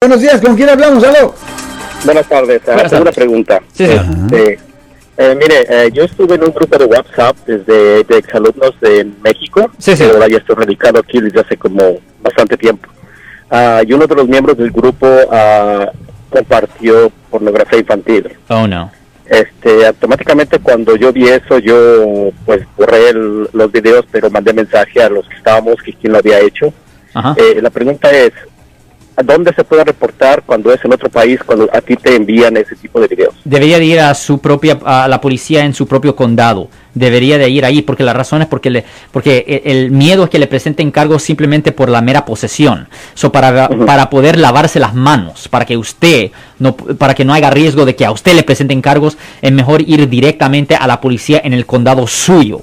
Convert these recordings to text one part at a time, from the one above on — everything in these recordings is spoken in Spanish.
Buenos días, ¿con quién hablamos? ¿Aló? Buenas tardes. Ah, Buenas tengo una pregunta. Sí, señor. Este, eh, mire, eh, yo estuve en un grupo de WhatsApp desde de exalumnos de México, Sí, sí. pero ahora ya estoy radicado aquí desde hace como bastante tiempo. Ah, y uno de los miembros del grupo ah, compartió pornografía infantil. Oh, no. Este, automáticamente cuando yo vi eso, yo pues borré el- los videos, pero mandé mensaje a los que estábamos que quién lo había hecho. Ajá. Eh, la pregunta es, ¿a dónde se puede reportar cuando es en otro país, cuando a ti te envían ese tipo de videos? Debería de ir a su propia, a la policía en su propio condado. Debería de ir ahí porque la razón es porque le, porque e- el miedo es que le presenten cargos simplemente por la mera posesión. So, para, para poder lavarse las manos, para que usted no, para que no haya riesgo de que a usted le presenten cargos, es mejor ir directamente a la policía en el condado suyo.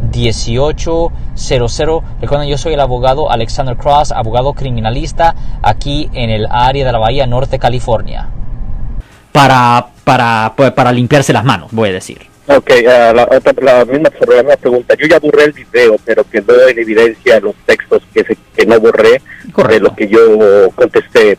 1-800-530-1800. Recuerden, yo soy el abogado Alexander Cross, abogado criminalista aquí en el área de la Bahía Norte, California. Para, para, pues, para limpiarse las manos, voy a decir. Ok, ah, la, otra- la misma, sobre la misma pregunta. Yo ya borré el video, pero quedó en evidencia los textos que, se, que no borré de Correcto. lo que yo contesté.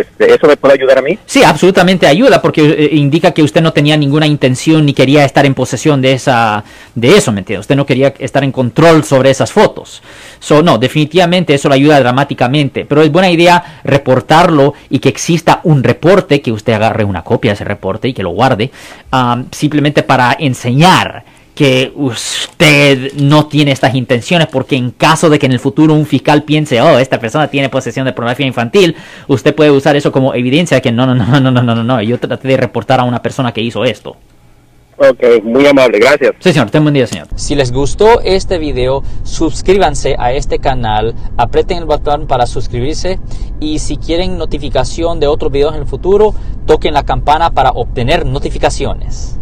Este, ¿Eso me puede ayudar a mí? Sí, absolutamente ayuda porque eh, indica que usted no tenía ninguna intención ni quería estar en posesión de esa de eso, ¿me? Usted no quería estar en control sobre esas fotos. So, no, definitivamente eso le ayuda dramáticamente, pero es buena idea reportarlo y que exista un reporte, que usted agarre una copia de ese reporte y que lo guarde, um, simplemente para enseñar que usted no tiene estas intenciones porque en caso de que en el futuro un fiscal piense, oh, esta persona tiene posesión de pornografía infantil, usted puede usar eso como evidencia de que no, no, no, no, no, no, no, no, yo traté de reportar a una persona que hizo esto. Ok, muy amable, gracias. Sí, señor, ten buen día, señor. Si les gustó este video, suscríbanse a este canal, aprieten el botón para suscribirse y si quieren notificación de otros videos en el futuro, toquen la campana para obtener notificaciones.